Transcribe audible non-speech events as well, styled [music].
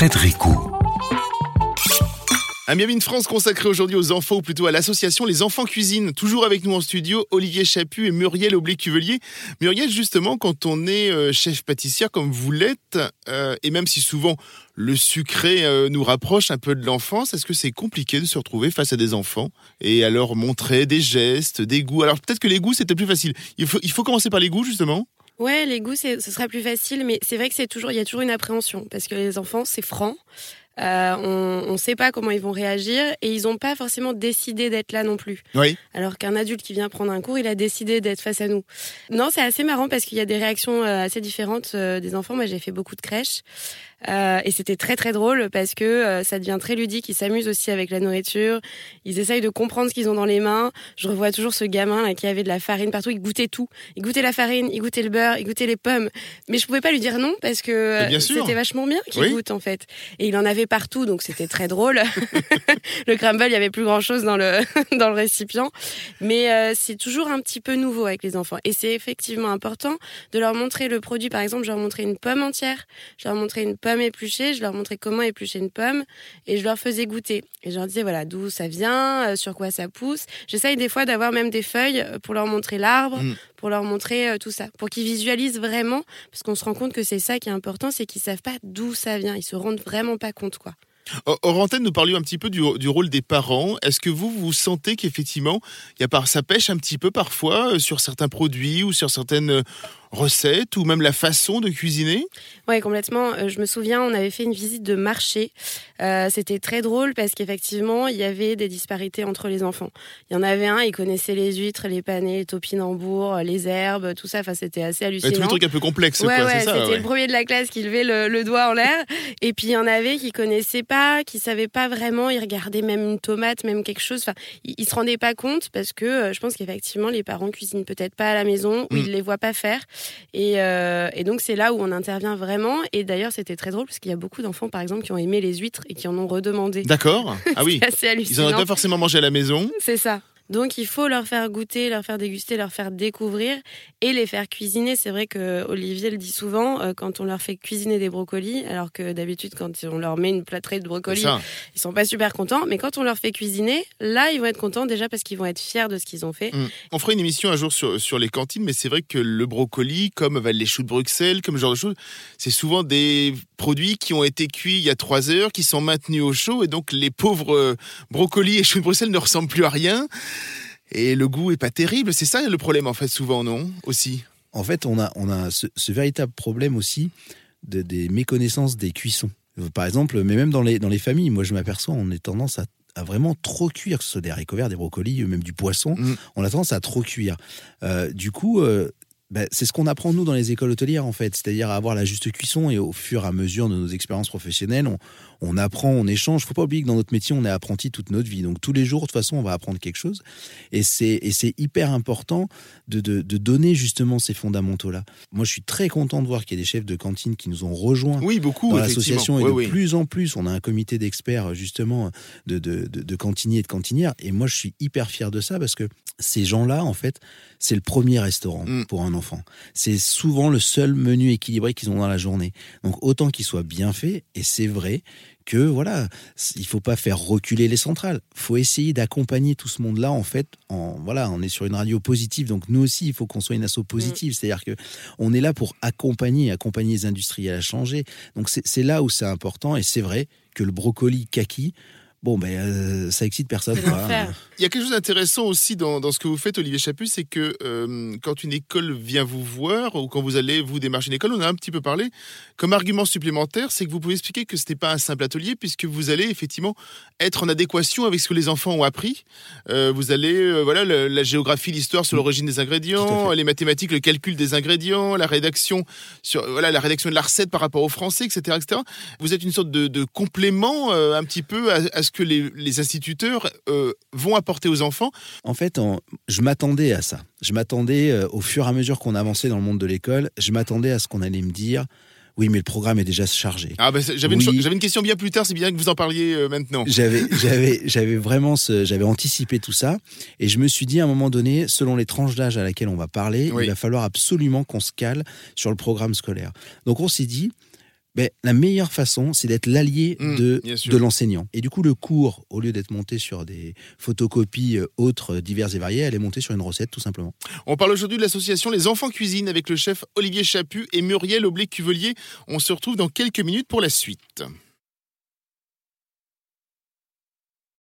Fred Ricou. Un France consacré aujourd'hui aux enfants, ou plutôt à l'association Les Enfants Cuisine. Toujours avec nous en studio, Olivier Chaput et Muriel Oblique-Cuvelier. Muriel, justement, quand on est euh, chef pâtissière comme vous l'êtes, euh, et même si souvent le sucré euh, nous rapproche un peu de l'enfance, est-ce que c'est compliqué de se retrouver face à des enfants et à leur montrer des gestes, des goûts? Alors peut-être que les goûts, c'était plus facile. Il faut, il faut commencer par les goûts, justement Ouais, les goûts, ce sera plus facile, mais c'est vrai que c'est toujours, il y a toujours une appréhension parce que les enfants, c'est franc. Euh, on ne sait pas comment ils vont réagir et ils n'ont pas forcément décidé d'être là non plus. Oui. Alors qu'un adulte qui vient prendre un cours, il a décidé d'être face à nous. Non, c'est assez marrant parce qu'il y a des réactions euh, assez différentes euh, des enfants. Moi, j'ai fait beaucoup de crèches. Euh, et c'était très très drôle parce que euh, ça devient très ludique. Ils s'amusent aussi avec la nourriture. Ils essayent de comprendre ce qu'ils ont dans les mains. Je revois toujours ce gamin là, qui avait de la farine partout. Il goûtait tout. Il goûtait la farine, il goûtait le beurre, il goûtait les pommes. Mais je pouvais pas lui dire non parce que euh, c'était vachement bien qu'il goûte en fait. Et il en avait partout, donc c'était très drôle. [laughs] le crumble, il y avait plus grand chose dans le [laughs] dans le récipient. Mais c'est toujours un petit peu nouveau avec les enfants. Et c'est effectivement important de leur montrer le produit. Par exemple, je leur montrais une pomme entière. Je leur montrais une pomme pomme épluchée, je leur montrais comment éplucher une pomme et je leur faisais goûter. Et je leur disais voilà d'où ça vient, euh, sur quoi ça pousse. J'essaye des fois d'avoir même des feuilles euh, pour leur montrer l'arbre, mm. Pour leur montrer euh, tout ça, pour qu'ils visualisent vraiment, parce qu'on se rend compte que c'est ça qui est important, c'est qu'ils savent pas d'où ça vient, ils se rendent vraiment pas compte quoi. Hors antenne, nous parlions un petit peu du, rôle des parents. Est-ce que vous, vous sentez qu'effectivement, ça pêche un petit peu parfois sur certains produits ou sur certaines recettes ou même la façon de cuisiner? Oui, complètement. Euh, je me souviens, on avait fait une visite de marché. Euh, c'était très drôle parce qu'effectivement, il y avait des disparités entre les enfants. Il y en avait un, il connaissait les huîtres, les panais, les topinambours, les herbes, tout ça. Enfin, c'était assez hallucinant. Tous les trucs un peu complexes. Ouais, ouais, c'était le premier de la classe qui levait le, doigt en l'air. Et puis il y en avait qui connaissaient pas, qui savaient pas vraiment. Ils regardaient même une tomate, même quelque chose. Enfin, ils, se rendaient pas compte parce que euh, je pense qu'effectivement, les parents cuisinent peut-être pas à la maison ou mm. ils les voient pas faire. Euh, et, donc c'est là où on intervient vraiment. Et d'ailleurs c'était très drôle parce qu'il y a beaucoup d'enfants par exemple qui ont aimé les huîtres et qui en ont redemandé. D'accord. [laughs] Ah oui. assez hallucinant. Ils n'en ont pas forcément mangé à la maison. C'est ça. Donc il faut leur faire goûter, leur faire déguster, leur faire découvrir et les faire cuisiner. C'est vrai que Olivier le dit souvent euh, quand on leur fait cuisiner des brocolis, alors que d'habitude quand on leur met une plâtrée de brocolis, ils sont pas super contents. Mais quand on leur fait cuisiner, là ils vont être contents déjà parce qu'ils vont être fiers de ce qu'ils ont fait. Mmh. On fera une émission un jour sur, sur les cantines, mais c'est vrai que le brocoli, comme les choux de Bruxelles, comme ce genre de choses, c'est souvent des produits qui ont été cuits il y a trois heures, qui sont maintenus au chaud, et donc les pauvres euh, brocolis et choux de Bruxelles ne ressemblent plus à rien. Et le goût est pas terrible. C'est ça le problème, en fait, souvent, non Aussi? En fait, on a, on a ce, véritable problème aussi de, des méconnaissances des cuissons. Par exemple, mais même dans les, dans les familles, moi je m'aperçois, on est tendance à, vraiment trop cuire, que ce soit des haricots verts, des brocolis, même du poisson, mm. on a tendance à trop cuire. Euh, du coup, euh, ben, c'est ce qu'on apprend nous dans les écoles hôtelières en fait, c'est-à-dire à avoir la juste cuisson et au fur et à mesure de nos expériences professionnelles, on, on apprend, on échange. Faut pas oublier que dans notre métier, on est apprenti toute notre vie. Donc tous les jours, de toute façon, on va apprendre quelque chose. Et c'est hyper important de, de, de, donner justement ces fondamentaux-là. Moi, je suis très content de voir qu'il y a des chefs de cantine qui nous ont rejoints. Oui, beaucoup. Dans l'association et de plus en plus, on a un comité d'experts justement de, de, de, cantiniers et de cantinières. Et moi, je suis hyper fier de ça parce que ces gens-là, en fait, c'est le premier restaurant mm. pour un C'est souvent le seul menu équilibré qu'ils ont dans la journée. Donc autant qu'il soit bien fait, et c'est vrai que voilà, il faut pas faire reculer les centrales. Faut essayer d'accompagner tout ce monde-là en fait. En voilà, on est sur une radio positive, donc nous aussi il faut qu'on soit une asso positive. Mm. C'est-à-dire que on est là pour accompagner, accompagner les industriels à changer. Donc c'est là où c'est important et c'est vrai que le brocoli kaki, bon, ben, euh, ça excite personne. Il y a quelque chose d'intéressant aussi dans, dans, ce que vous faites, Olivier Chaput, c'est que euh, quand une école vient vous voir ou quand vous allez vous démarcher une école, on a un petit peu parlé, comme argument supplémentaire, c'est que vous pouvez expliquer que ce n'est pas un simple atelier puisque vous allez effectivement être en adéquation avec ce que les enfants ont appris. Euh, vous allez, voilà, la géographie, l'histoire sur l'origine des ingrédients, les mathématiques, le calcul des ingrédients, la rédaction sur, voilà, la rédaction de la recette par rapport au français, etc., etc. Vous êtes une sorte de, de complément un petit peu à, à ce que les, instituteurs euh, vont apporter aux enfants En fait, je m'attendais à ça. Je m'attendais, euh, au fur et à mesure qu'on avançait dans le monde de l'école, je m'attendais à ce qu'on allait me dire. Oui, mais le programme est déjà chargé. Ah bah, j'avais, une, question bien plus tard, c'est bien que vous en parliez euh, maintenant. J'avais, [laughs] j'avais, vraiment j'avais anticipé tout ça et je me suis dit à un moment donné, selon les tranches d'âge à laquelle on va parler, il va falloir absolument qu'on se cale sur le programme scolaire. Donc on s'est dit, ben, la meilleure façon, c'est d'être l'allié mmh, de, de l'enseignant. Et du coup, le cours, au lieu d'être monté sur des photocopies euh, autres, diverses et variées, elle est montée sur une recette, tout simplement. On parle aujourd'hui de l'association Les Enfants Cuisine avec le chef Olivier Chaput et Muriel Oblé-Cuvelier. On se retrouve dans quelques minutes pour la suite.